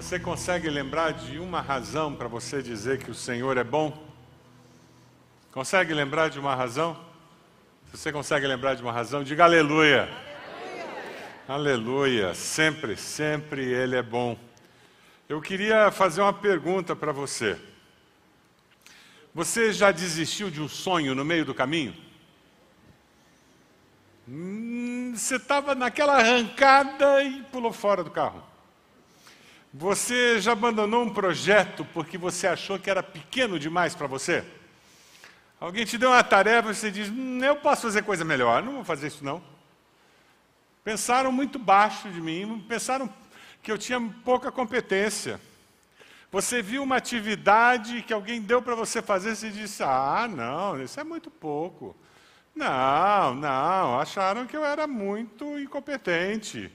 Você consegue lembrar de uma razão para você dizer que o Senhor é bom? Consegue lembrar de uma razão? Se você consegue lembrar de uma razão, diga aleluia. Aleluia. aleluia. Sempre, sempre Ele é bom. Eu queria fazer uma pergunta para você. Você já desistiu de um sonho no meio do caminho? Hum, você estava naquela arrancada e pulou fora do carro. Você já abandonou um projeto porque você achou que era pequeno demais para você? Alguém te deu uma tarefa e você diz: hum, Eu posso fazer coisa melhor, não vou fazer isso não. Pensaram muito baixo de mim, pensaram que eu tinha pouca competência. Você viu uma atividade que alguém deu para você fazer e disse: Ah, não, isso é muito pouco. Não, não, acharam que eu era muito incompetente.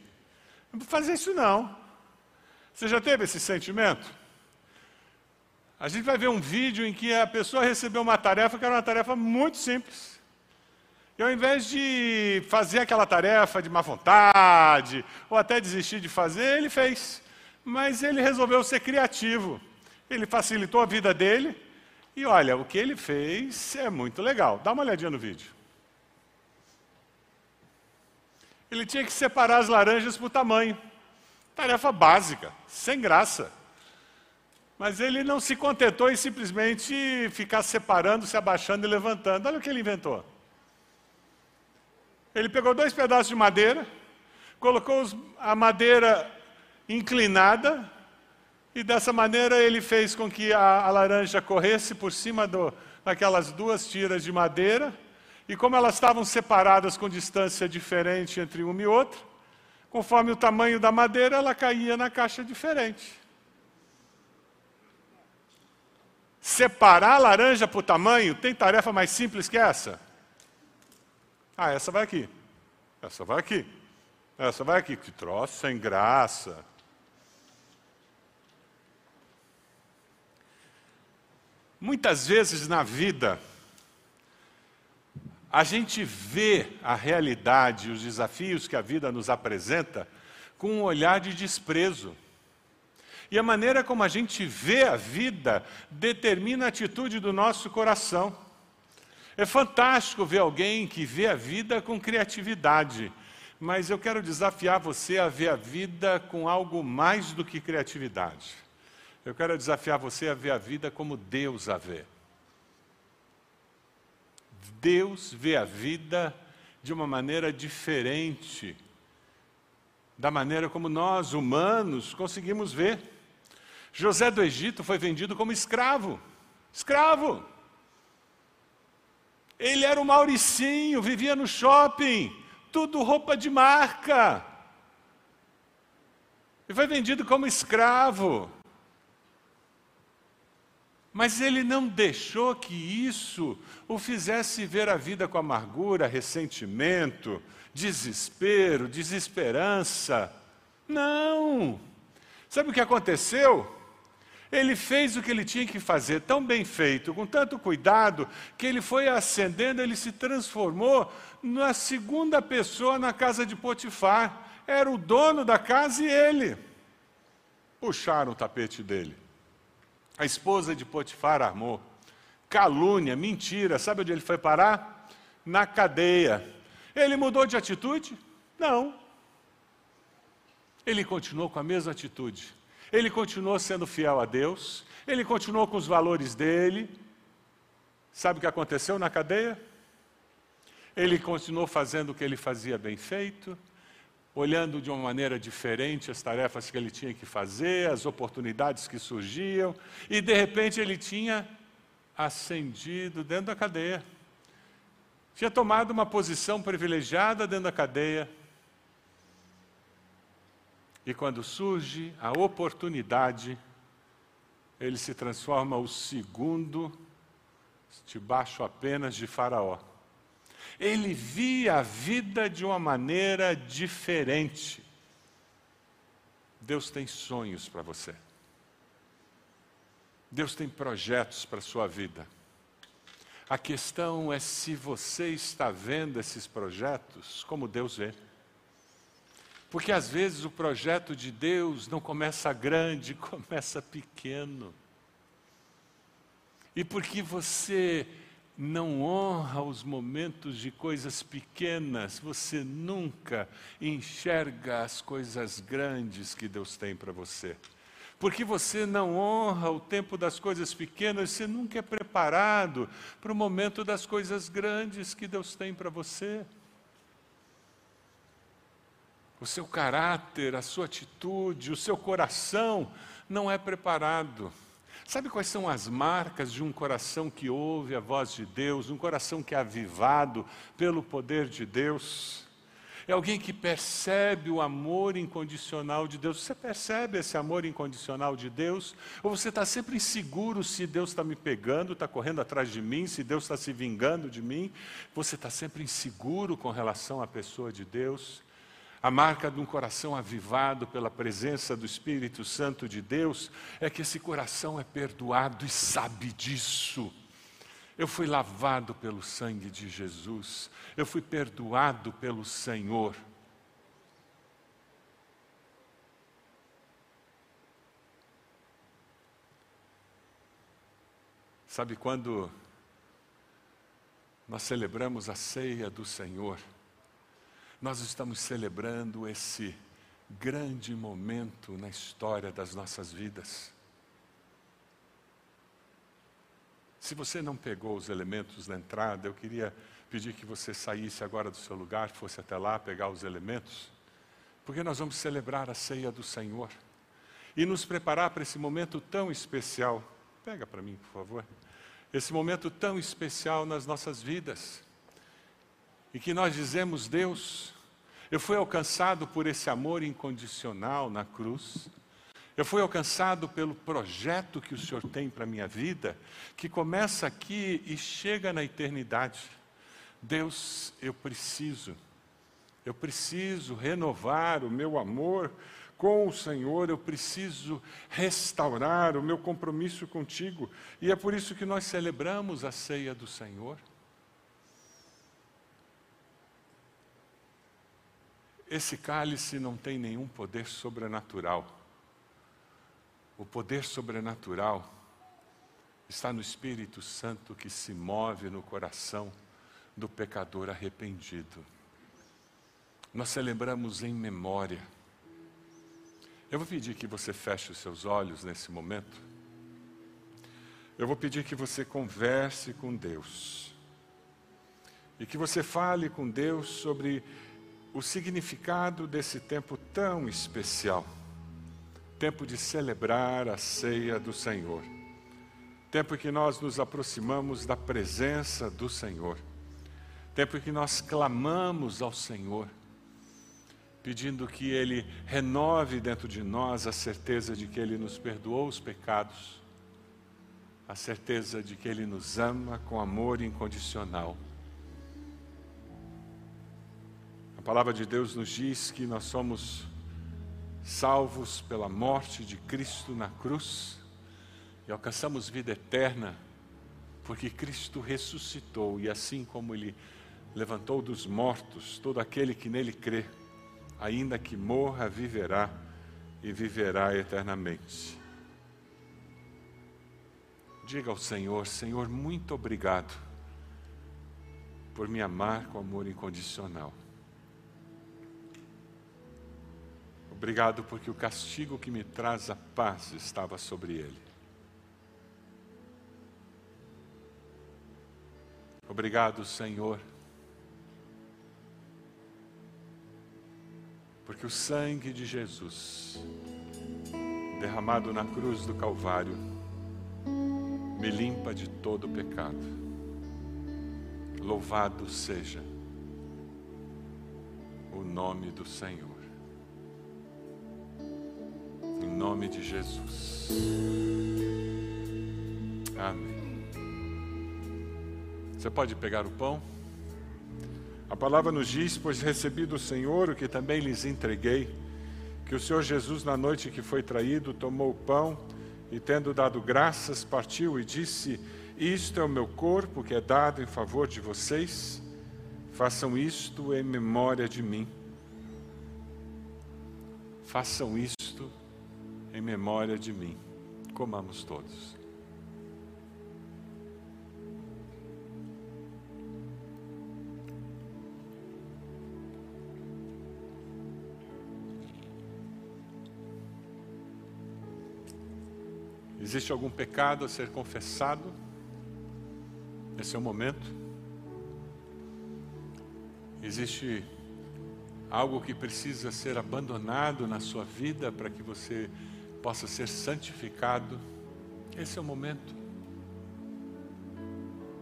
Não vou fazer isso não. Você já teve esse sentimento? A gente vai ver um vídeo em que a pessoa recebeu uma tarefa que era uma tarefa muito simples. E ao invés de fazer aquela tarefa de má vontade, ou até desistir de fazer, ele fez. Mas ele resolveu ser criativo. Ele facilitou a vida dele. E olha, o que ele fez é muito legal. Dá uma olhadinha no vídeo. Ele tinha que separar as laranjas por tamanho. Tarefa básica, sem graça. Mas ele não se contentou em simplesmente ficar separando, se abaixando e levantando. Olha o que ele inventou. Ele pegou dois pedaços de madeira, colocou a madeira inclinada, e dessa maneira ele fez com que a, laranja corresse por cima do, daquelas duas tiras de madeira, e como elas estavam separadas com distância diferente entre uma e outra, conforme o tamanho da madeira, ela caía na caixa diferente. Separar a laranja por tamanho, tem tarefa mais simples que essa? Ah, essa vai aqui. Essa vai aqui. Essa vai aqui. Que troço sem graça. Muitas vezes na vida, a gente vê a realidade, os desafios que a vida nos apresenta com um olhar de desprezo. E a maneira como a gente vê a vida determina a atitude do nosso coração. É fantástico ver alguém que vê a vida com criatividade, mas eu quero desafiar você a ver a vida com algo mais do que criatividade. Eu quero desafiar você a ver a vida como Deus a vê. Deus vê a vida de uma maneira diferente da maneira como nós, humanos, conseguimos ver. José do Egito foi vendido como escravo. Escravo. Ele era o Mauricinho, vivia no shopping, tudo roupa de marca. E foi vendido como escravo. Mas ele não deixou que isso o fizesse ver a vida com amargura, ressentimento, desespero, desesperança. Não! Sabe o que aconteceu? Ele fez o que ele tinha que fazer, tão bem feito, com tanto cuidado, que ele foi ascendendo, ele se transformou na segunda pessoa na casa de Potifar. Era o dono da casa e ele. Puxaram o tapete dele. A esposa de Potifar armou. Calúnia, mentira. Sabe onde ele foi parar? Na cadeia. Ele mudou de atitude? Não. Ele continuou com a mesma atitude. Ele continuou sendo fiel a Deus. Ele continuou com os valores dele. Sabe o que aconteceu na cadeia? Ele continuou fazendo o que ele fazia bem feito olhando de uma maneira diferente as tarefas que ele tinha que fazer, as oportunidades que surgiam, e de repente ele tinha ascendido dentro da cadeia. Tinha tomado uma posição privilegiada dentro da cadeia. E quando surge a oportunidade, ele se transforma o segundo debaixo apenas de Faraó ele via a vida de uma maneira diferente. Deus tem sonhos para você. Deus tem projetos para a sua vida. A questão é se você está vendo esses projetos como Deus vê. Porque às vezes o projeto de Deus não começa grande, começa pequeno. E porque você não honra os momentos de coisas pequenas, você nunca enxerga as coisas grandes que Deus tem para você. Porque você não honra o tempo das coisas pequenas, você nunca é preparado para o momento das coisas grandes que Deus tem para você. O seu caráter, a sua atitude, o seu coração não é preparado. Sabe quais são as marcas de um coração que ouve a voz de Deus, um coração que é avivado pelo poder de Deus? É alguém que percebe o amor incondicional de Deus. Você percebe esse amor incondicional de Deus? Ou você está sempre inseguro se Deus está me pegando, está correndo atrás de mim, se Deus está se vingando de mim? Você está sempre inseguro com relação à pessoa de Deus? A marca de um coração avivado pela presença do Espírito Santo de Deus é que esse coração é perdoado e sabe disso. Eu fui lavado pelo sangue de Jesus, eu fui perdoado pelo Senhor. Sabe quando nós celebramos a ceia do Senhor? Nós estamos celebrando esse grande momento na história das nossas vidas. Se você não pegou os elementos na entrada, eu queria pedir que você saísse agora do seu lugar, fosse até lá pegar os elementos, porque nós vamos celebrar a ceia do Senhor e nos preparar para esse momento tão especial. Pega para mim, por favor. Esse momento tão especial nas nossas vidas. E que nós dizemos, Deus, eu fui alcançado por esse amor incondicional na cruz. Eu fui alcançado pelo projeto que o Senhor tem para a minha vida, que começa aqui e chega na eternidade. Deus, eu preciso, eu preciso renovar o meu amor com o Senhor, eu preciso restaurar o meu compromisso contigo. E é por isso que nós celebramos a ceia do Senhor. Esse cálice não tem nenhum poder sobrenatural. O poder sobrenatural está no Espírito Santo que se move no coração do pecador arrependido. Nós celebramos em memória. Eu vou pedir que você feche os seus olhos nesse momento. Eu vou pedir que você converse com Deus. E que você fale com Deus sobre o significado desse tempo tão especial tempo de celebrar a ceia do Senhor, tempo que nós nos aproximamos da presença do Senhor, tempo que nós clamamos ao Senhor, pedindo que Ele renove dentro de nós a certeza de que Ele nos perdoou os pecados, a certeza de que Ele nos ama com amor incondicional palavra de Deus nos diz que nós somos salvos pela morte de Cristo na cruz e alcançamos vida eterna porque Cristo ressuscitou e assim como Ele levantou dos mortos, todo aquele que nele crê, ainda que morra, viverá e viverá eternamente. Diga ao Senhor: Senhor, muito obrigado por me amar com amor incondicional. Obrigado porque o castigo que me traz a paz estava sobre ele. Obrigado, Senhor, porque o sangue de Jesus, derramado na cruz do Calvário, me limpa de todo pecado. Louvado seja o nome do Senhor. Nome de Jesus. Amém. Você pode pegar o pão? A palavra nos diz: Pois recebi do Senhor o que também lhes entreguei, que o Senhor Jesus, na noite que foi traído, tomou o pão e, tendo dado graças, partiu e disse: Isto é o meu corpo que é dado em favor de vocês, façam isto em memória de mim. Façam isto em memória de mim. Comamos todos. Existe algum pecado a ser confessado? Esse é o momento. Existe algo que precisa ser abandonado na sua vida para que você possa ser santificado? Esse é o momento.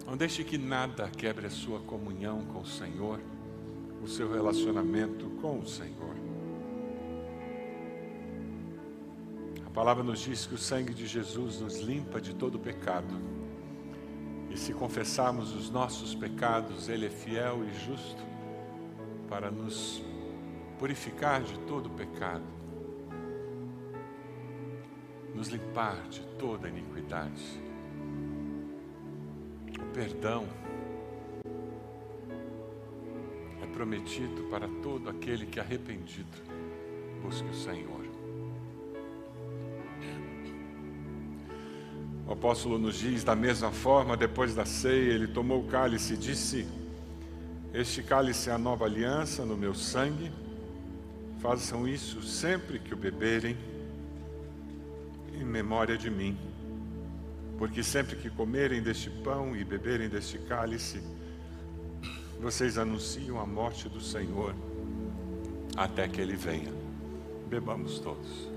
Não deixe que nada quebre a sua comunhão com o Senhor, o seu relacionamento com o Senhor. A palavra nos diz que o sangue de Jesus nos limpa de todo pecado. E se confessarmos os nossos pecados, Ele é fiel e justo para nos purificar de todo pecado, nos limpar de toda iniquidade. O perdão é prometido para todo aquele que arrependido busque o Senhor. O apóstolo nos diz, da mesma forma, depois da ceia, ele tomou o cálice e disse: Este cálice é a nova aliança no meu sangue. Façam isso sempre que o beberem, em memória de mim. Porque sempre que comerem deste pão e beberem deste cálice, vocês anunciam a morte do Senhor até que ele venha. Bebamos todos.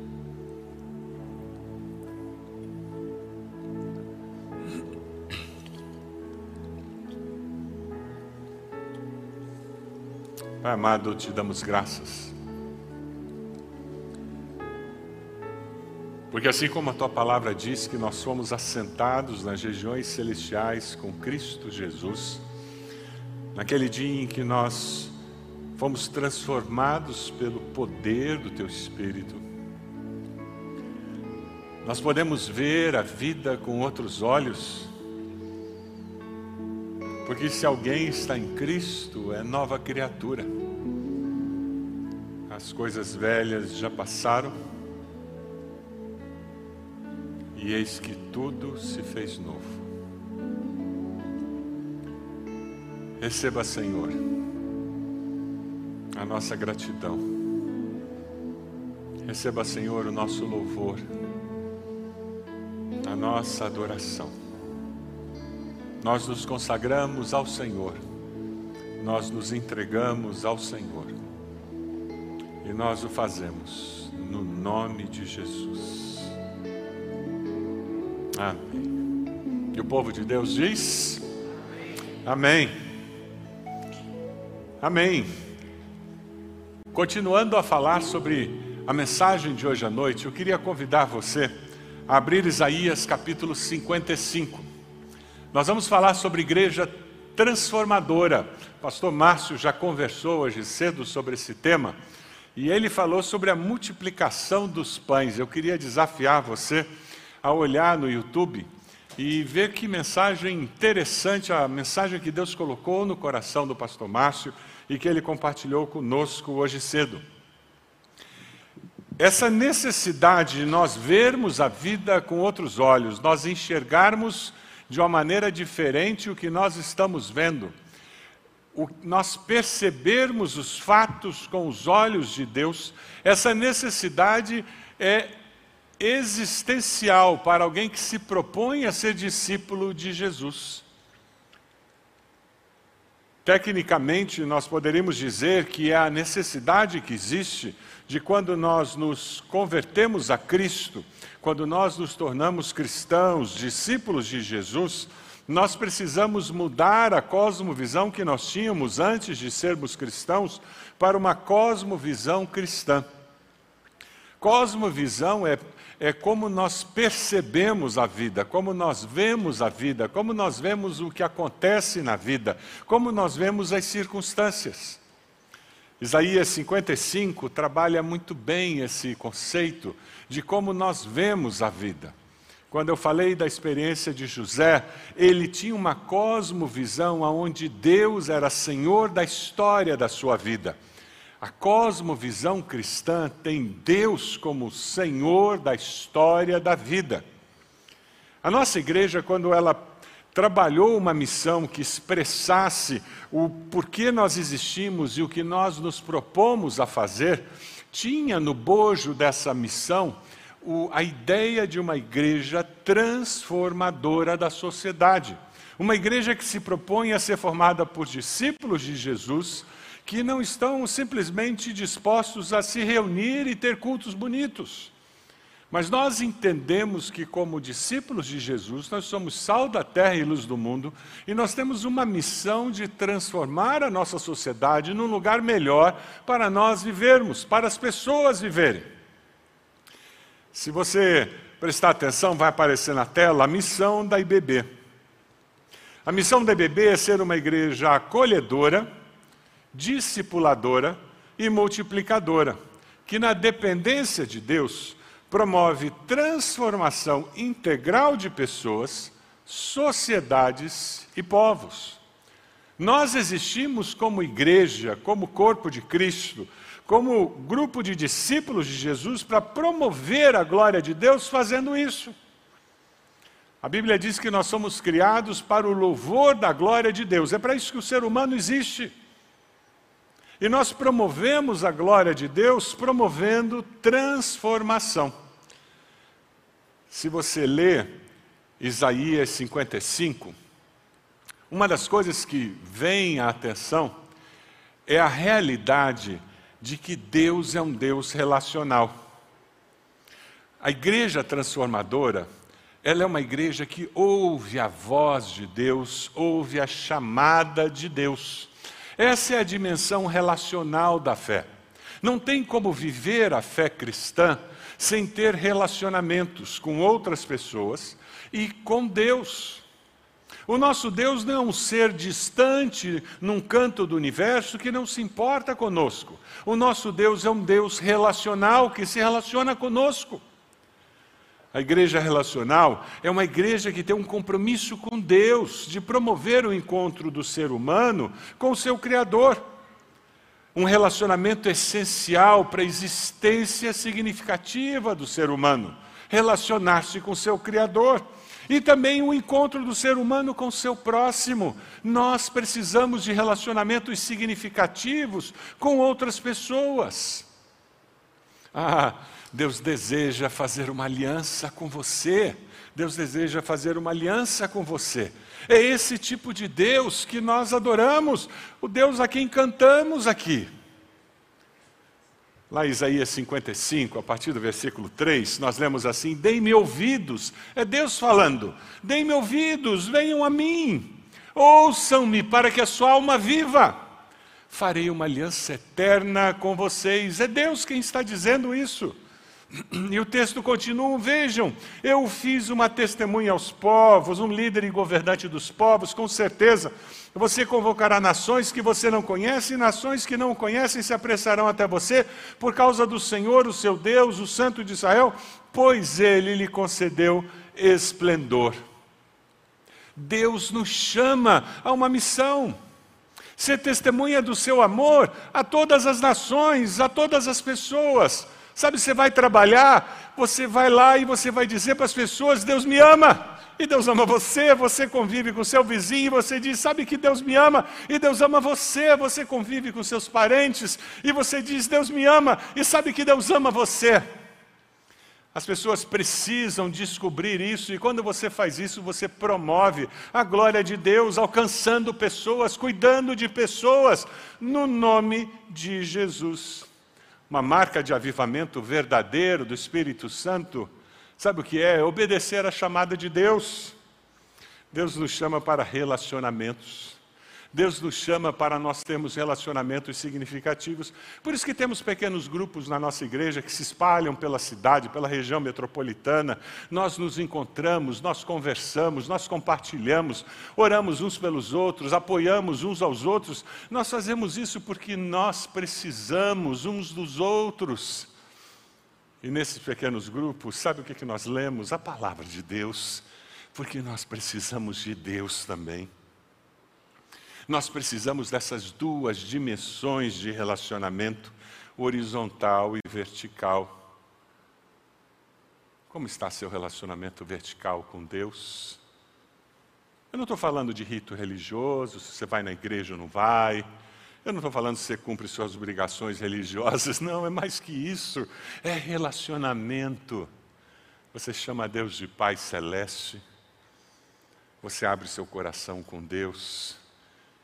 Pai amado, te damos graças. Porque assim como a tua palavra diz que nós somos assentados nas regiões celestiais com Cristo Jesus, naquele dia em que nós fomos transformados pelo poder do teu Espírito, nós podemos ver a vida com outros olhos, porque se alguém está em Cristo, é nova criatura. As coisas velhas já passaram, e eis que tudo se fez novo. Receba, Senhor, a nossa gratidão. Receba, Senhor, o nosso louvor, a nossa adoração. Nós nos consagramos ao Senhor, nós nos entregamos ao Senhor e nós o fazemos no nome de Jesus. Amém. E o povo de Deus diz: Amém. Amém. Continuando a falar sobre a mensagem de hoje à noite, eu queria convidar você a abrir Isaías capítulo 55. Nós vamos falar sobre igreja transformadora. Pastor Márcio já conversou hoje cedo sobre esse tema e ele falou sobre a multiplicação dos pães. Eu queria desafiar você a olhar no YouTube e ver que mensagem interessante, a mensagem que Deus colocou no coração do pastor Márcio e que ele compartilhou conosco hoje cedo. Essa necessidade de nós vermos a vida com outros olhos, nós enxergarmos de uma maneira diferente o que nós estamos vendo. O, nós percebermos os fatos com os olhos de Deus, essa necessidade é existencial para alguém que se propõe a ser discípulo de Jesus. Tecnicamente, nós poderíamos dizer que é a necessidade que existe de quando nós nos convertemos a Cristo, quando nós nos tornamos cristãos, discípulos de Jesus, nós precisamos mudar a cosmovisão que nós tínhamos antes de sermos cristãos para uma cosmovisão cristã. Cosmovisão é, é como nós percebemos a vida, como nós vemos a vida, como nós vemos o que acontece na vida, como nós vemos as circunstâncias. Isaías 55 trabalha muito bem esse conceito de como nós vemos a vida. Quando eu falei da experiência de José, ele tinha uma cosmovisão onde Deus era senhor da história da sua vida. A cosmovisão cristã tem Deus como Senhor da história da vida. A nossa igreja, quando ela trabalhou uma missão que expressasse o porquê nós existimos e o que nós nos propomos a fazer, tinha no bojo dessa missão o, a ideia de uma igreja transformadora da sociedade. Uma igreja que se propõe a ser formada por discípulos de Jesus, que não estão simplesmente dispostos a se reunir e ter cultos bonitos mas nós entendemos que, como discípulos de Jesus, nós somos sal da terra e luz do mundo, e nós temos uma missão de transformar a nossa sociedade num lugar melhor para nós vivermos, para as pessoas viverem. Se você prestar atenção, vai aparecer na tela a missão da IBB. A missão da IBB é ser uma igreja acolhedora, discipuladora e multiplicadora, que na dependência de Deus promove transformação integral de pessoas, sociedades e povos. Nós existimos como igreja, como corpo de Cristo, como grupo de discípulos de Jesus para promover a glória de Deus fazendo isso. A Bíblia diz que nós somos criados para o louvor da glória de Deus. É para isso que o ser humano existe. E nós promovemos a glória de Deus promovendo transformação. Se você lê Isaías 55, uma das coisas que vem à atenção é a realidade de que Deus é um Deus relacional. A igreja transformadora, ela é uma igreja que ouve a voz de Deus, ouve a chamada de Deus. Essa é a dimensão relacional da fé. Não tem como viver a fé cristã sem ter relacionamentos com outras pessoas e com Deus. O nosso Deus não é um ser distante num canto do universo que não se importa conosco. O nosso Deus é um Deus relacional que se relaciona conosco. A igreja relacional é uma igreja que tem um compromisso com Deus, de promover o encontro do ser humano com o seu Criador. Um relacionamento essencial para a existência significativa do ser humano. Relacionar-se com seu Criador. E também o encontro do ser humano com seu próximo. Nós precisamos de relacionamentos significativos com outras pessoas. Ah, Deus deseja fazer uma aliança com você. Deus deseja fazer uma aliança com você. É esse tipo de Deus que nós adoramos, o Deus a quem cantamos aqui. Lá em Isaías 55, a partir do versículo 3, nós lemos assim: Deem-me ouvidos, é Deus falando, deem-me ouvidos, venham a mim, ouçam-me para que a sua alma viva. Farei uma aliança eterna com vocês. É Deus quem está dizendo isso. E o texto continua: vejam, eu fiz uma testemunha aos povos, um líder e governante dos povos, com certeza. Você convocará nações que você não conhece, e nações que não conhecem se apressarão até você, por causa do Senhor, o seu Deus, o Santo de Israel, pois ele lhe concedeu esplendor. Deus nos chama a uma missão ser testemunha do seu amor a todas as nações, a todas as pessoas. Sabe, você vai trabalhar, você vai lá e você vai dizer para as pessoas: Deus me ama. E Deus ama você, você convive com seu vizinho, e você diz: Sabe que Deus me ama, e Deus ama você, você convive com seus parentes, e você diz: Deus me ama, e sabe que Deus ama você. As pessoas precisam descobrir isso, e quando você faz isso, você promove a glória de Deus, alcançando pessoas, cuidando de pessoas, no nome de Jesus uma marca de avivamento verdadeiro do Espírito Santo, sabe o que é? Obedecer à chamada de Deus. Deus nos chama para relacionamentos. Deus nos chama para nós termos relacionamentos significativos. Por isso que temos pequenos grupos na nossa igreja que se espalham pela cidade, pela região metropolitana. Nós nos encontramos, nós conversamos, nós compartilhamos, oramos uns pelos outros, apoiamos uns aos outros. Nós fazemos isso porque nós precisamos uns dos outros. E nesses pequenos grupos, sabe o que, nós lemos? A palavra de Deus, porque nós precisamos de Deus também. Nós precisamos dessas duas dimensões de relacionamento. horizontal e vertical. Como está seu relacionamento vertical com Deus? Eu não estou falando de rito religioso, se você vai na igreja ou não vai. Eu não estou falando se você cumpre suas obrigações religiosas, não, é mais que isso. É relacionamento. Você chama Deus de Pai Celeste. Você abre seu coração com Deus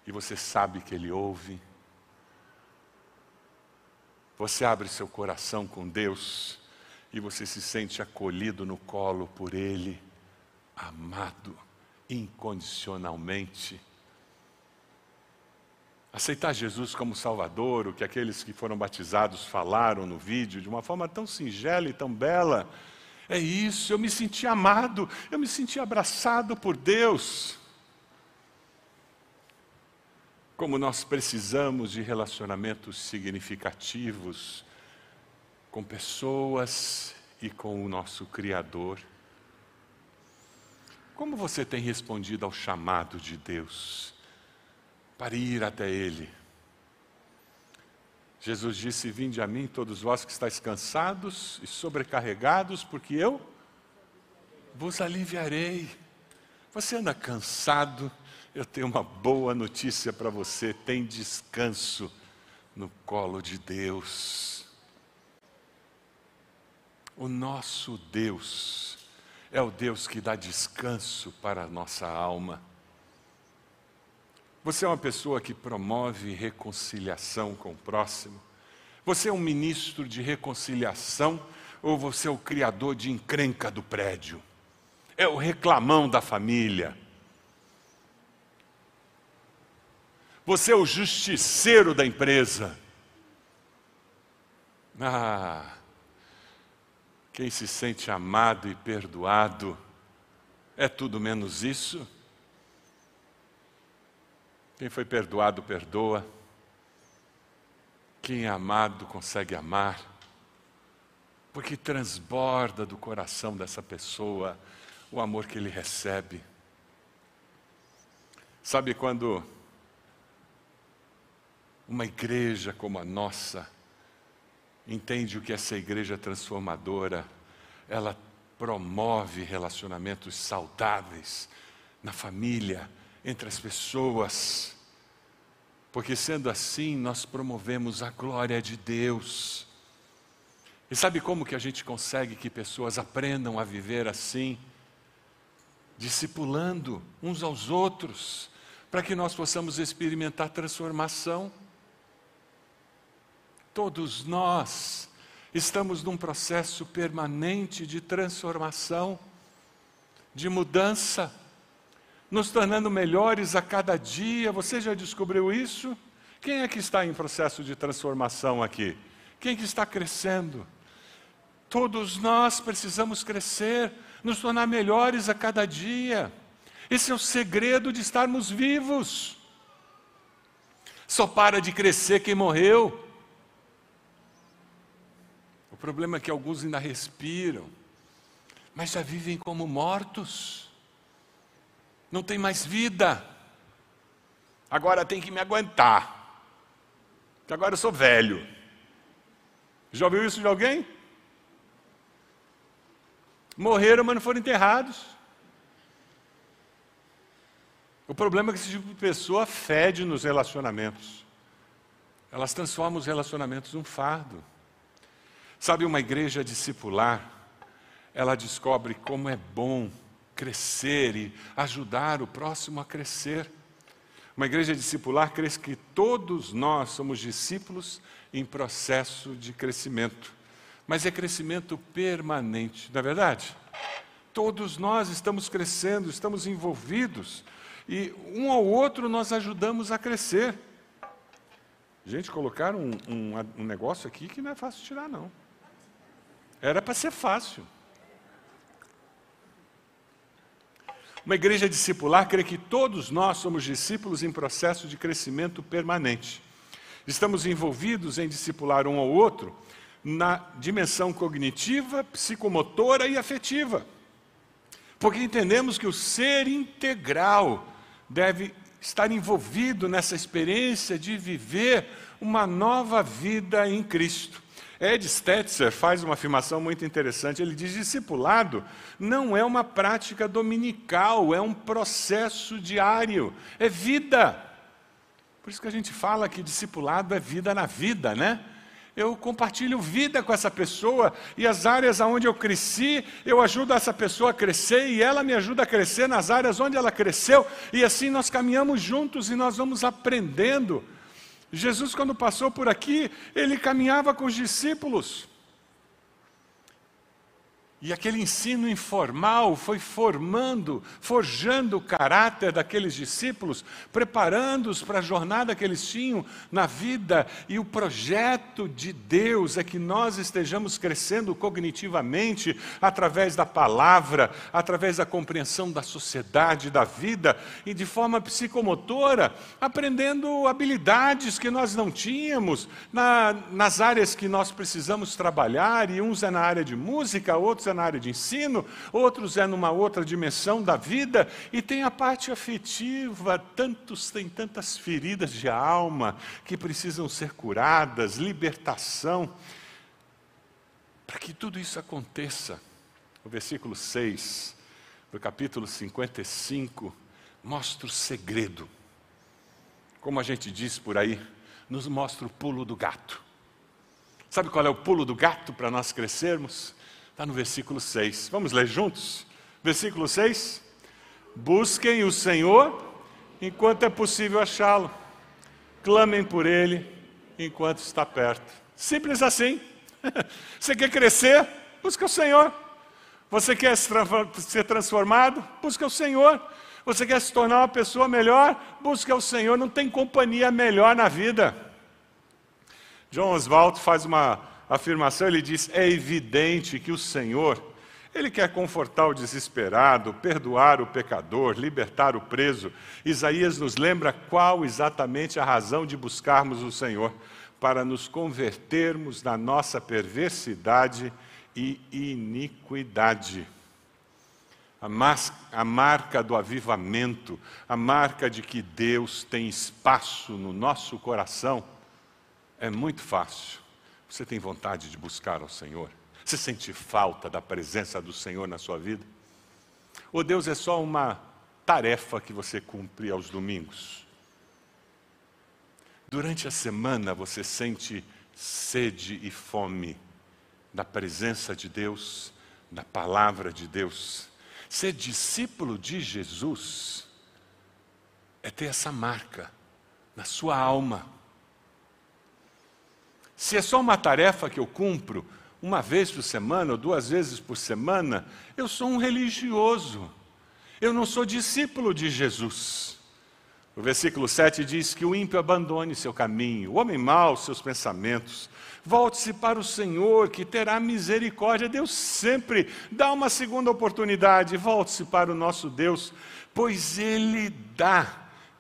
e você sabe que Ele ouve. Você abre seu coração com Deus e você se sente acolhido no colo por Ele, amado incondicionalmente. Aceitar Jesus como Salvador, o que aqueles que foram batizados falaram no vídeo, de uma forma tão singela e tão bela, é isso, eu me senti amado, eu me senti abraçado por Deus. Como nós precisamos de relacionamentos significativos com pessoas e com o nosso Criador. Como você tem respondido ao chamado de Deus para ir até Ele? Jesus disse: Vinde a mim, todos vós que estáis cansados e sobrecarregados, porque eu vos aliviarei. Você anda cansado? Eu tenho uma boa notícia para você: tem descanso no colo de Deus. O nosso Deus é o Deus que dá descanso para a nossa alma. Você é uma pessoa que promove reconciliação com o próximo? Você é um ministro de reconciliação ou você é o criador de encrenca do prédio? É o reclamão da família? Você é o justiceiro da empresa? Ah, quem se sente amado e perdoado é tudo menos isso. Quem foi perdoado, perdoa. Quem é amado consegue amar, porque transborda do coração dessa pessoa o amor que ele recebe. Sabe quando uma igreja como a nossa entende o que essa igreja transformadora, ela promove relacionamentos saudáveis na família, entre as pessoas. Porque sendo assim, nós promovemos a glória de Deus. E sabe como que a gente consegue que pessoas aprendam a viver assim? Discipulando uns aos outros, para que nós possamos experimentar transformação. Todos nós estamos num processo permanente de transformação, de mudança nos tornando melhores a cada dia. Você já descobriu isso? Quem é que está em processo de transformação aqui? Quem que está crescendo? Todos nós precisamos crescer, nos tornar melhores a cada dia. Esse é o segredo de estarmos vivos. Só para de crescer quem morreu. O problema é que alguns ainda respiram, mas já vivem como mortos não tem mais vida. Agora tem que me aguentar. Porque agora eu sou velho. Já ouviu isso de alguém? Morreram, mas não foram enterrados. O problema é que esse tipo de pessoa fede nos relacionamentos. Elas transformam os relacionamentos num fardo. Sabe, uma igreja discipular, ela descobre como é bom crescer e ajudar o próximo a crescer. Uma igreja discipular crê que todos nós somos discípulos em processo de crescimento, mas é crescimento permanente, não é verdade? Todos nós estamos crescendo, estamos envolvidos e um ao outro nós ajudamos a crescer. Gente, colocaram um, um, um negócio aqui que não é fácil tirar, não. Era para ser fácil. Uma igreja discipular crê que todos nós somos discípulos em processo de crescimento permanente. Estamos envolvidos em discipular um ao outro na dimensão cognitiva, psicomotora e afetiva. Porque entendemos que o ser integral deve estar envolvido nessa experiência de viver uma nova vida em Cristo. Ed Stetzer faz uma afirmação muito interessante. Ele diz: discipulado não é uma prática dominical, é um processo diário, é vida. Por isso que a gente fala que discipulado é vida na vida, né? Eu compartilho vida com essa pessoa e as áreas onde eu cresci, eu ajudo essa pessoa a crescer e ela me ajuda a crescer nas áreas onde ela cresceu, e assim nós caminhamos juntos e nós vamos aprendendo. Jesus, quando passou por aqui, ele caminhava com os discípulos. E aquele ensino informal foi formando, forjando o caráter daqueles discípulos, preparando-os para a jornada que eles tinham na vida. E o projeto de Deus é que nós estejamos crescendo cognitivamente através da palavra, através da compreensão da sociedade, da vida, e de forma psicomotora, aprendendo habilidades que nós não tínhamos na, nas áreas que nós precisamos trabalhar, e uns é na área de música, outros é na área de ensino, outros é numa outra dimensão da vida, e tem a parte afetiva, tantos têm tantas feridas de alma que precisam ser curadas, libertação. Para que tudo isso aconteça, o versículo 6 do capítulo 55 mostra o segredo. Como a gente diz por aí, nos mostra o pulo do gato. Sabe qual é o pulo do gato para nós crescermos? Está no versículo 6. Vamos ler juntos? Versículo 6. Busquem o Senhor enquanto é possível achá-lo. Clamem por Ele enquanto está perto. Simples assim. Você quer crescer? Busca o Senhor. Você quer ser transformado? Busca o Senhor. Você quer se tornar uma pessoa melhor? Busca o Senhor. Não tem companhia melhor na vida. John Oswald faz uma afirmação, ele diz: é evidente que o Senhor, ele quer confortar o desesperado, perdoar o pecador, libertar o preso. Isaías nos lembra qual exatamente a razão de buscarmos o Senhor para nos convertermos da nossa perversidade e iniquidade. A, a, marca do avivamento, a marca de que Deus tem espaço no nosso coração, é muito fácil. Você tem vontade de buscar ao Senhor? Você sente falta da presença do Senhor na sua vida? Ou Deus é só uma tarefa que você cumpre aos domingos? Durante a semana você sente sede e fome da presença de Deus, da palavra de Deus. Ser discípulo de Jesus é ter essa marca na sua alma se é só uma tarefa que eu cumpro uma vez por semana ou duas vezes por semana, eu sou um religioso. Eu não sou discípulo de Jesus. O versículo 7 diz que o ímpio abandone seu caminho, o homem mau seus pensamentos. Volte-se para o Senhor, que terá misericórdia. Deus sempre dá uma segunda oportunidade. Volte-se para o nosso Deus, pois Ele dá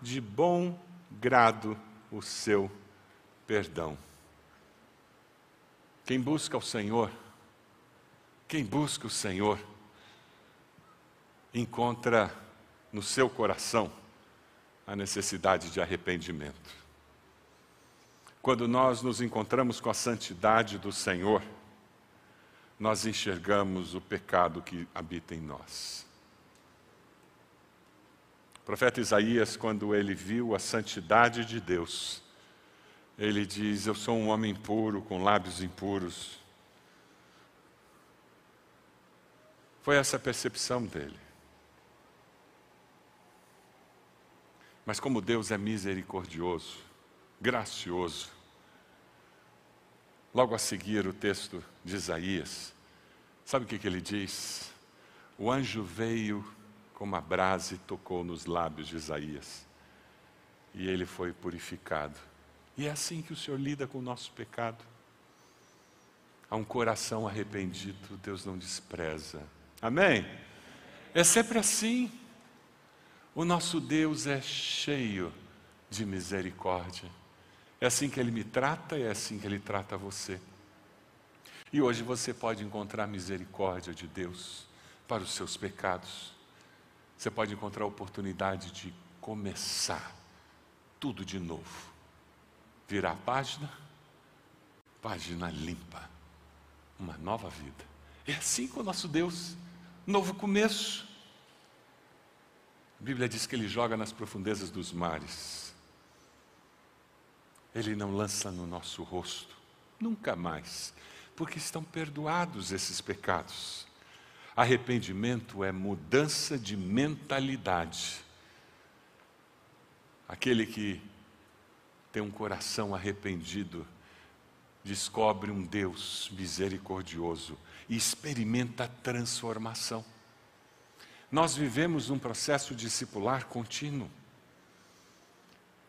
de bom grado o seu perdão. Quem busca o Senhor, quem busca o Senhor, encontra no seu coração a necessidade de arrependimento. Quando nós nos encontramos com a santidade do Senhor, nós enxergamos o pecado que habita em nós. O profeta Isaías, quando ele viu a santidade de Deus, ele diz: Eu sou um homem puro, com lábios impuros. Foi essa a percepção dele. Mas como Deus é misericordioso, gracioso, logo a seguir o texto de Isaías, sabe o que, que ele diz? O anjo veio como a brasa e tocou nos lábios de Isaías, e ele foi purificado. E é assim que o Senhor lida com o nosso pecado. Há um coração arrependido, Deus não despreza. Amém? É sempre assim. O nosso Deus é cheio de misericórdia. É assim que Ele me trata e é assim que Ele trata você. E hoje você pode encontrar misericórdia de Deus para os seus pecados. Você pode encontrar a oportunidade de começar tudo de novo. Virar a página, página limpa, uma nova vida. É assim com o nosso Deus, novo começo. A Bíblia diz que Ele joga nas profundezas dos mares. Ele não lança no nosso rosto, nunca mais, porque estão perdoados esses pecados. Arrependimento é mudança de mentalidade. Aquele que tem um coração arrependido descobre um Deus misericordioso e experimenta transformação. Nós vivemos um processo discipular contínuo.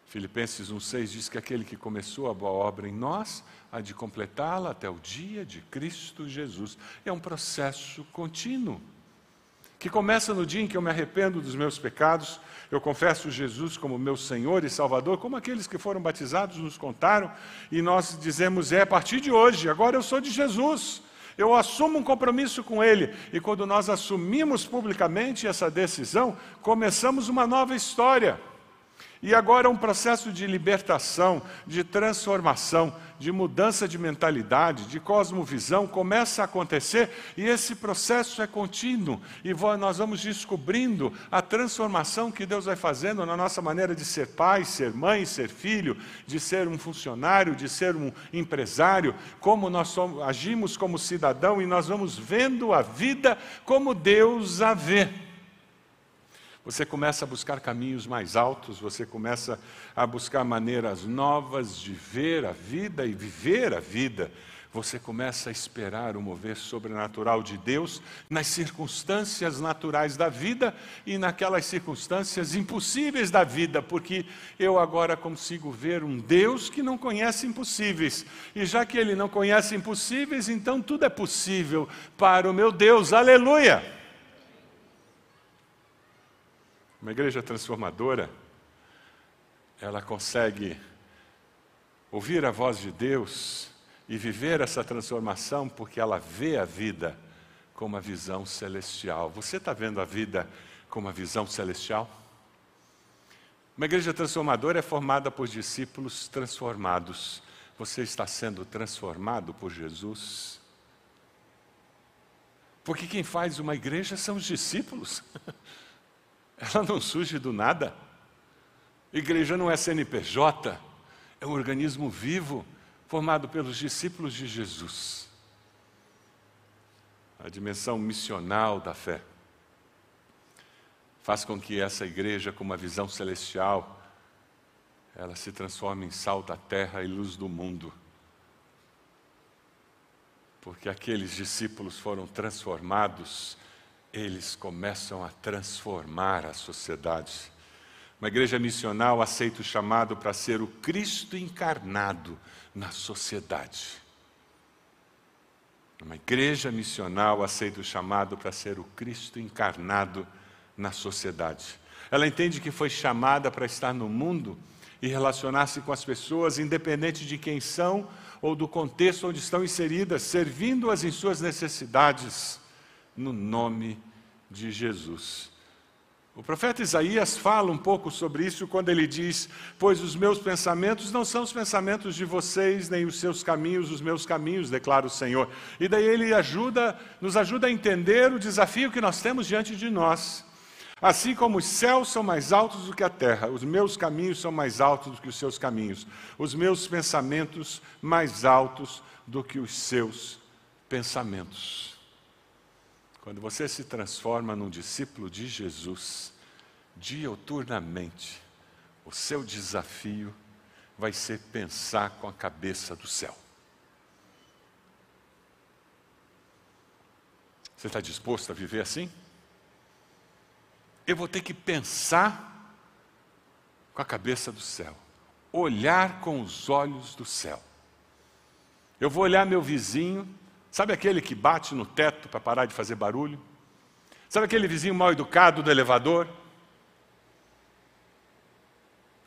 Filipenses 1,6 diz que aquele que começou a boa obra em nós há de completá-la até o dia de Cristo Jesus. É um processo contínuo, que começa no dia em que eu me arrependo dos meus pecados, eu confesso Jesus como meu Senhor e Salvador, como aqueles que foram batizados nos contaram, e nós dizemos: é a partir de hoje, agora eu sou de Jesus. Eu assumo um compromisso com Ele, e quando nós assumimos publicamente essa decisão, começamos uma nova história. E agora um processo de libertação, de transformação, de mudança de mentalidade, de cosmovisão começa a acontecer e esse processo é contínuo e nós vamos descobrindo a transformação que Deus vai fazendo na nossa maneira de ser pai, ser mãe, ser filho, de ser um funcionário, de ser um empresário, como nós somos, agimos como cidadão e nós vamos vendo a vida como Deus a vê. Você começa a buscar caminhos mais altos, você começa a buscar maneiras novas de ver a vida e viver a vida. Você começa a esperar o mover sobrenatural de Deus nas circunstâncias naturais da vida e naquelas circunstâncias impossíveis da vida, porque eu agora consigo ver um Deus que não conhece impossíveis. E já que ele não conhece impossíveis, então tudo é possível para o meu Deus. Aleluia! Uma igreja transformadora, ela consegue ouvir a voz de Deus e viver essa transformação porque ela vê a vida com uma visão celestial. Você está vendo a vida com uma visão celestial? Uma igreja transformadora é formada por discípulos transformados. Você está sendo transformado por Jesus? Porque quem faz uma igreja são os discípulos. Ela não surge do nada. Igreja não é CNPJ, é um organismo vivo formado pelos discípulos de Jesus. A dimensão missional da fé faz com que essa igreja, com uma visão celestial, ela se transforme em sal da terra e luz do mundo. Porque aqueles discípulos foram transformados eles começam a transformar a sociedade. Uma igreja missional aceita o chamado para ser o Cristo encarnado na sociedade. Uma igreja missional aceita o chamado para ser o Cristo encarnado na sociedade. Ela entende que foi chamada para estar no mundo e relacionar-se com as pessoas, independente de quem são ou do contexto onde estão inseridas, servindo-as em suas necessidades no nome de Jesus. O profeta Isaías fala um pouco sobre isso quando ele diz: Pois os meus pensamentos não são os pensamentos de vocês, nem os seus caminhos, os meus caminhos, declara o Senhor. E daí ele ajuda, nos ajuda a entender o desafio que nós temos diante de nós. Assim como os céus são mais altos do que a terra, os meus caminhos são mais altos do que os seus caminhos, os meus pensamentos mais altos do que os seus pensamentos. Quando você se transforma num discípulo de Jesus, dioturnamente, o seu desafio vai ser pensar com a cabeça do céu. Você está disposto a viver assim? Eu vou ter que pensar com a cabeça do céu, olhar com os olhos do céu. Eu vou olhar meu vizinho Sabe aquele que bate no teto para parar de fazer barulho? Sabe aquele vizinho mal educado do elevador?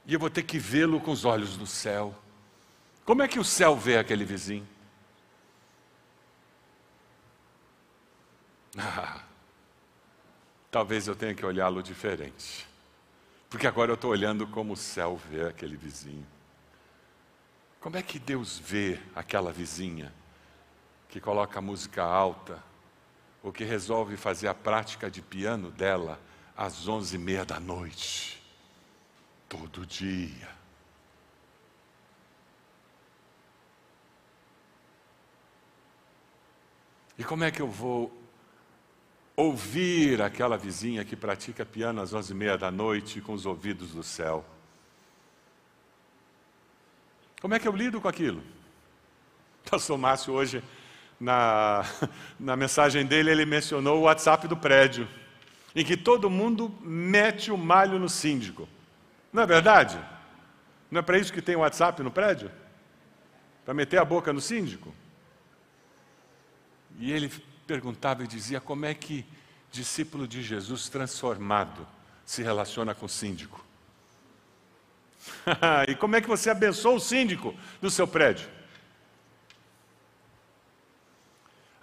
E eu vou ter que vê-lo com os olhos do céu. Como é que o céu vê aquele vizinho? Ah, talvez eu tenha que olhá-lo diferente. Porque agora eu estou olhando como o céu vê aquele vizinho. Como é que Deus vê aquela vizinha que coloca música alta ou que resolve fazer a prática de piano dela às onze e meia da noite, todo dia? E como é que eu vou ouvir aquela vizinha que pratica piano às onze e meia da noite com os ouvidos do céu? Como é que eu lido com aquilo? Pastor Márcio hoje, na, na mensagem dele, ele mencionou o WhatsApp do prédio, em que todo mundo mete o malho no síndico. Não é verdade? Não é para isso que tem o WhatsApp no prédio? Para meter a boca no síndico? E ele perguntava e dizia: como é que discípulo de Jesus transformado se relaciona com o síndico? e como é que você abençoa o síndico do seu prédio?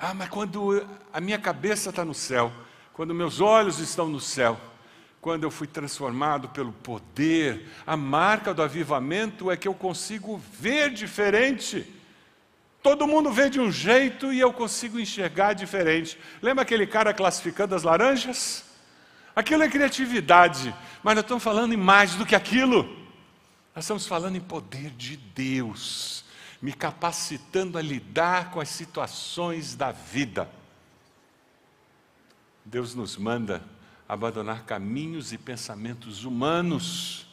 Ah, mas quando a minha cabeça está no céu, quando meus olhos estão no céu, quando eu fui transformado pelo poder, a marca do avivamento é que eu consigo ver diferente. Todo mundo vê de um jeito e eu consigo enxergar diferente. Lembra aquele cara classificando as laranjas? Aquilo é criatividade, mas nós estamos falando em mais do que aquilo. Nós estamos falando em poder de Deus, me capacitando a lidar com as situações da vida. Deus nos manda abandonar caminhos e pensamentos humanos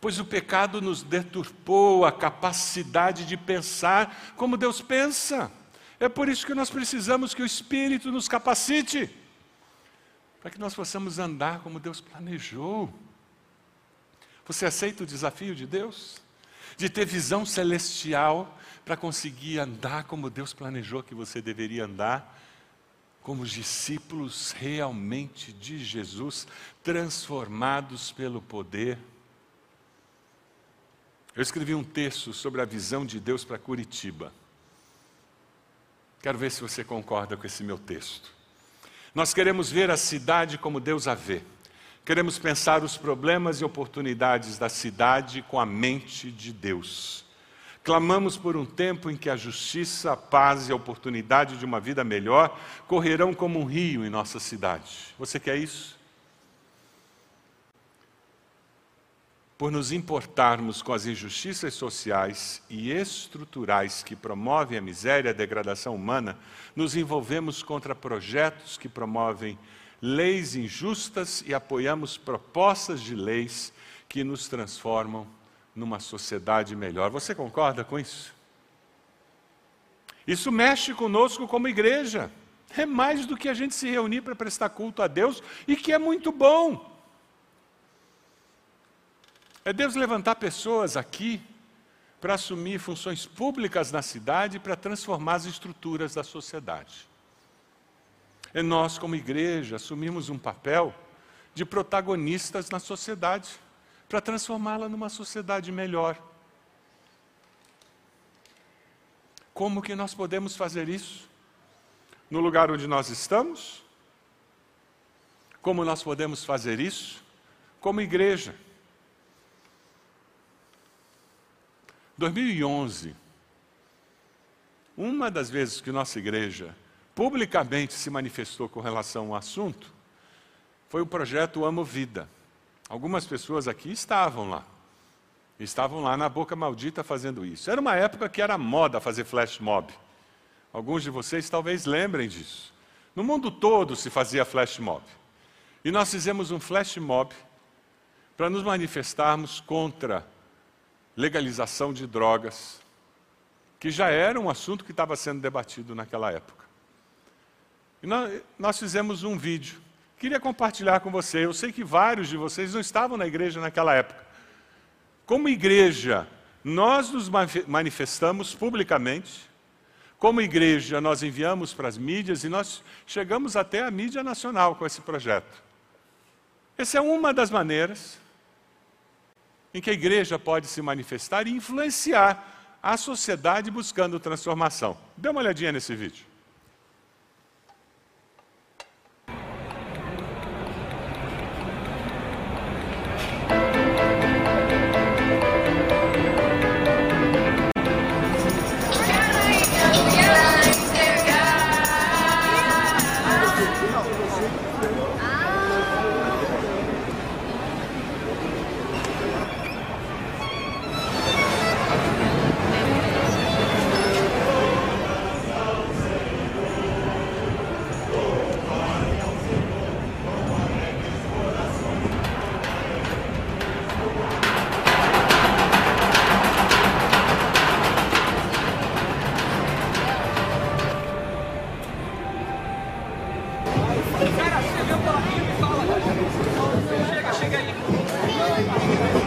pois o pecado nos deturpou a capacidade de pensar como Deus pensa. É por isso que nós precisamos que o Espírito nos capacite, para que nós possamos andar como Deus planejou. Você aceita o desafio de Deus? De ter visão celestial para conseguir andar como Deus planejou que você deveria andar? Como discípulos realmente de Jesus, transformados pelo poder eu escrevi um texto sobre a visão de Deus para Curitiba. Quero ver se você concorda com esse meu texto. Nós queremos ver a cidade como Deus a vê. Queremos pensar os problemas e oportunidades da cidade com a mente de Deus. Clamamos por um tempo em que a justiça, a paz e a oportunidade de uma vida melhor correrão como um rio em nossa cidade. Você quer isso? por nos importarmos com as injustiças sociais e estruturais que promovem a miséria e a degradação humana, nos envolvemos contra projetos que promovem leis injustas e apoiamos propostas de leis que nos transformam numa sociedade melhor. Você concorda com isso? Isso mexe conosco como igreja. É mais do que a gente se reunir para prestar culto a Deus e que é muito bom. É Deus levantar pessoas aqui para assumir funções públicas na cidade para transformar as estruturas da sociedade. É nós, como igreja, assumimos um papel de protagonistas na sociedade para transformá-la numa sociedade melhor. Como que nós podemos fazer isso? No lugar onde nós estamos? Como nós podemos fazer isso? Como igreja. 2011, uma das vezes que nossa igreja publicamente se manifestou com relação ao assunto foi o projeto Amo Vida. Algumas pessoas aqui estavam lá. Estavam lá na boca maldita fazendo isso. Era uma época que era moda fazer flash mob. Alguns de vocês talvez lembrem disso. No mundo todo se fazia flash mob. E nós fizemos um flash mob para nos manifestarmos contra legalização de drogas, que já era um assunto que estava sendo debatido naquela época. E nós, fizemos um vídeo. Queria compartilhar com você. Eu sei que vários de vocês não estavam na igreja naquela época. Como igreja, nós nos manifestamos publicamente. Como igreja, nós enviamos para as mídias e nós chegamos até a mídia nacional com esse projeto. Essa é uma das maneiras em que a igreja pode se manifestar e influenciar a sociedade buscando transformação. Dê uma olhadinha nesse vídeo. شكرا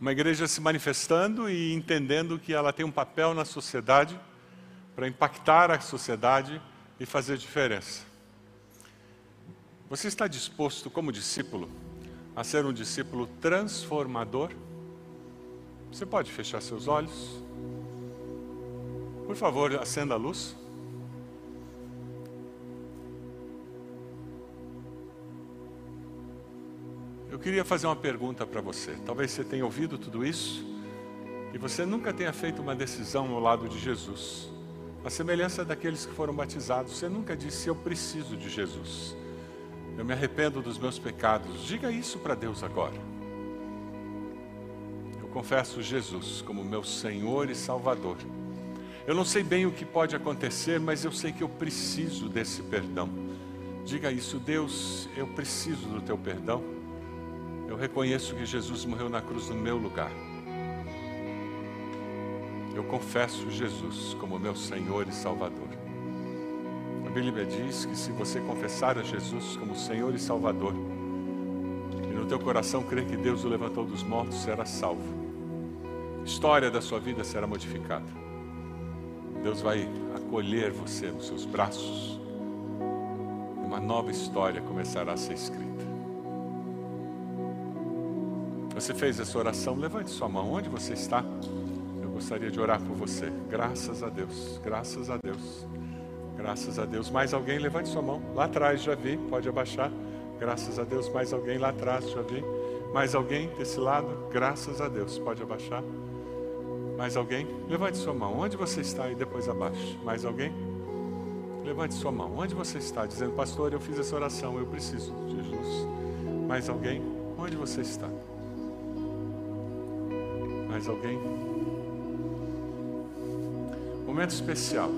Uma igreja se manifestando e entendendo que ela tem um papel na sociedade para impactar a sociedade e fazer diferença. Você está disposto, como discípulo, a ser um discípulo transformador? Você pode fechar seus olhos? Por favor, acenda a luz. Eu queria fazer uma pergunta para você. Talvez você tenha ouvido tudo isso e você nunca tenha feito uma decisão ao lado de Jesus. A semelhança daqueles que foram batizados, você nunca disse: Eu preciso de Jesus. Eu me arrependo dos meus pecados. Diga isso para Deus agora. Eu confesso Jesus como meu Senhor e Salvador. Eu não sei bem o que pode acontecer, mas eu sei que eu preciso desse perdão. Diga isso, Deus, eu preciso do teu perdão. Eu reconheço que Jesus morreu na cruz no meu lugar. Eu confesso Jesus como meu Senhor e Salvador. A Bíblia diz que se você confessar a Jesus como Senhor e Salvador, e no teu coração crer que Deus o levantou dos mortos, será salvo. A história da sua vida será modificada. Deus vai acolher você nos seus braços. Uma nova história começará a ser escrita. Você fez essa oração? Levante sua mão. Onde você está? Eu gostaria de orar por você. Graças a Deus. Graças a Deus. Graças a Deus. Mais alguém? Levante sua mão. Lá atrás já vi. Pode abaixar. Graças a Deus. Mais alguém lá atrás já vi. Mais alguém desse lado? Graças a Deus. Pode abaixar. Mais alguém? Levante sua mão. Onde você está e depois abaixe. Mais alguém? Levante sua mão. Onde você está? Dizendo, pastor, eu fiz essa oração. Eu preciso de Jesus. Mais alguém? Onde você está? Mais alguém? Momento especial.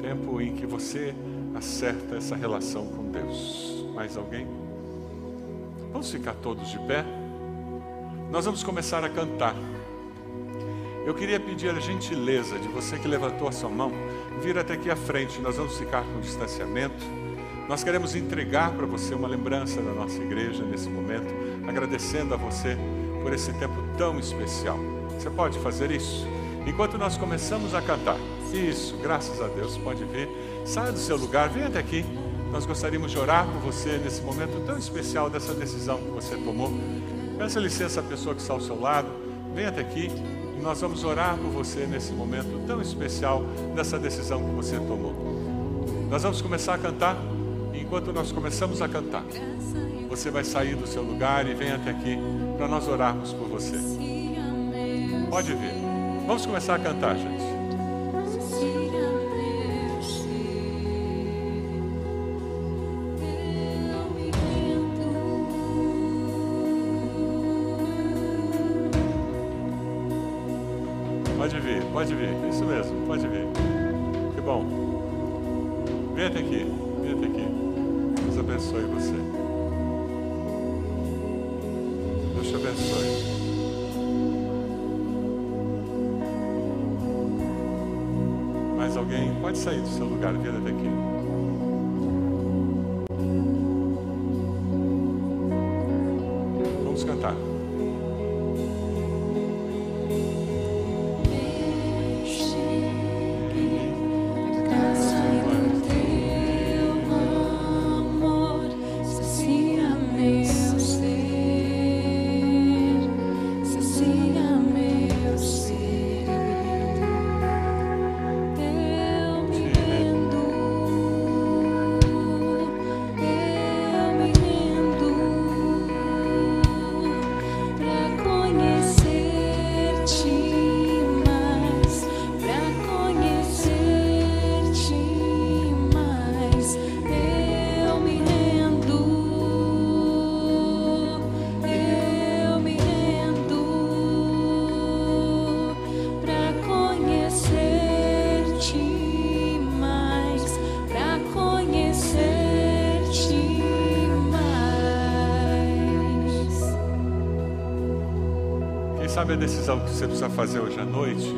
Tempo em que você acerta essa relação com Deus. Mais alguém? Vamos ficar todos de pé? Nós vamos começar a cantar. Eu queria pedir a gentileza de você que levantou a sua mão, vir até aqui à frente. Nós vamos ficar com distanciamento. Nós queremos entregar para você uma lembrança da nossa igreja nesse momento, agradecendo a você por esse tempo tão especial. Você pode fazer isso? Enquanto nós começamos a cantar. Isso, graças a Deus, pode vir. Saia do seu lugar, venha até aqui. Nós gostaríamos de orar por você nesse momento tão especial dessa decisão que você tomou. Peça licença à pessoa que está ao seu lado. Venha até aqui e nós vamos orar por você nesse momento tão especial dessa decisão que você tomou. Nós vamos começar a cantar. E enquanto nós começamos a cantar, você vai sair do seu lugar e venha até aqui para nós orarmos por você. Pode vir. Vamos começar a cantar, gente. Pode vir, pode vir. Isso mesmo, pode vir. Que bom. Venha até aqui, venha até aqui. Deus abençoe você. Abençoe. Mais alguém? Pode sair do seu lugar, vir até aqui. Sabe a decisão que você precisa fazer hoje à noite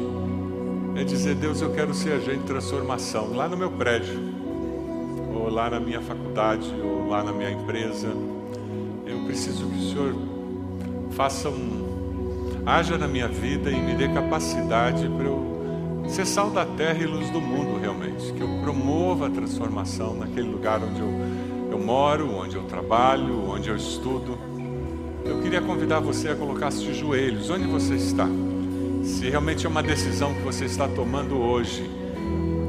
é dizer: Deus, eu quero ser agente de transformação lá no meu prédio, ou lá na minha faculdade, ou lá na minha empresa. Eu preciso que o Senhor faça um, haja na minha vida e me dê capacidade para eu ser sal da terra e luz do mundo realmente. Que eu promova a transformação naquele lugar onde eu, eu moro, onde eu trabalho, onde eu estudo. Eu queria convidar você a colocar-se de joelhos, onde você está. Se realmente é uma decisão que você está tomando hoje,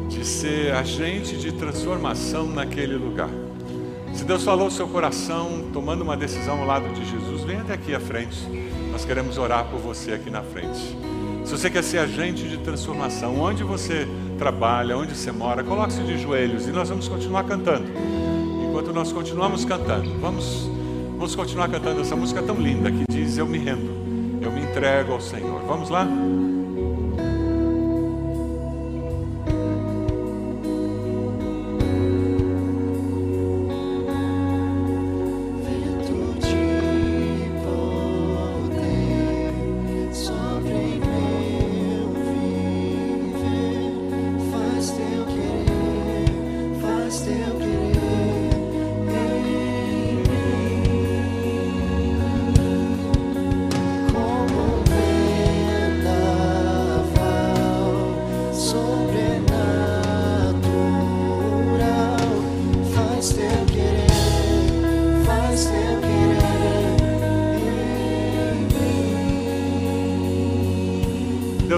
de ser agente de transformação naquele lugar. Se Deus falou o seu coração, tomando uma decisão ao lado de Jesus, venha até aqui à frente. Nós queremos orar por você aqui na frente. Se você quer ser agente de transformação, onde você trabalha, onde você mora, coloque-se de joelhos e nós vamos continuar cantando. Enquanto nós continuamos cantando, vamos, vamos continuar cantando essa música tão linda que diz: Eu me rendo, eu me entrego ao Senhor. Vamos lá?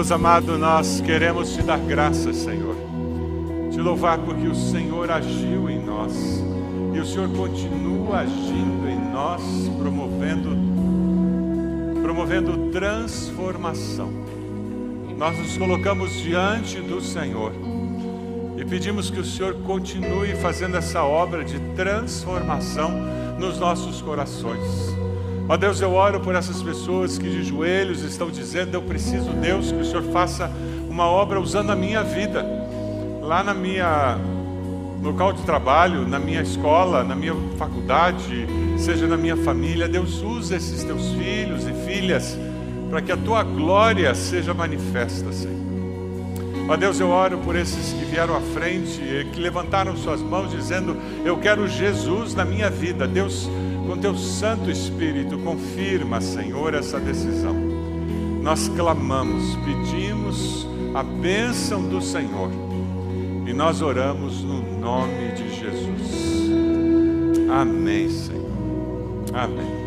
Deus amado, nós queremos te dar graças, Senhor. Te louvar porque o Senhor agiu em nós e o Senhor continua agindo em nós, promovendo promovendo transformação. Nós nos colocamos diante do Senhor e pedimos que o Senhor continue fazendo essa obra de transformação nos nossos corações. Ó Deus, eu oro por essas pessoas que de joelhos estão dizendo: Eu preciso, Deus, que o Senhor faça uma obra usando a minha vida, lá na minha local de trabalho, na minha escola, na minha faculdade, seja na minha família. Deus, usa esses teus filhos e filhas para que a tua glória seja manifesta, Senhor. Ó Deus, eu oro por esses que vieram à frente, que levantaram suas mãos dizendo: Eu quero Jesus na minha vida. Deus, com teu Santo Espírito, confirma, Senhor, essa decisão. Nós clamamos, pedimos a bênção do Senhor e nós oramos no nome de Jesus. Amém, Senhor. Amém.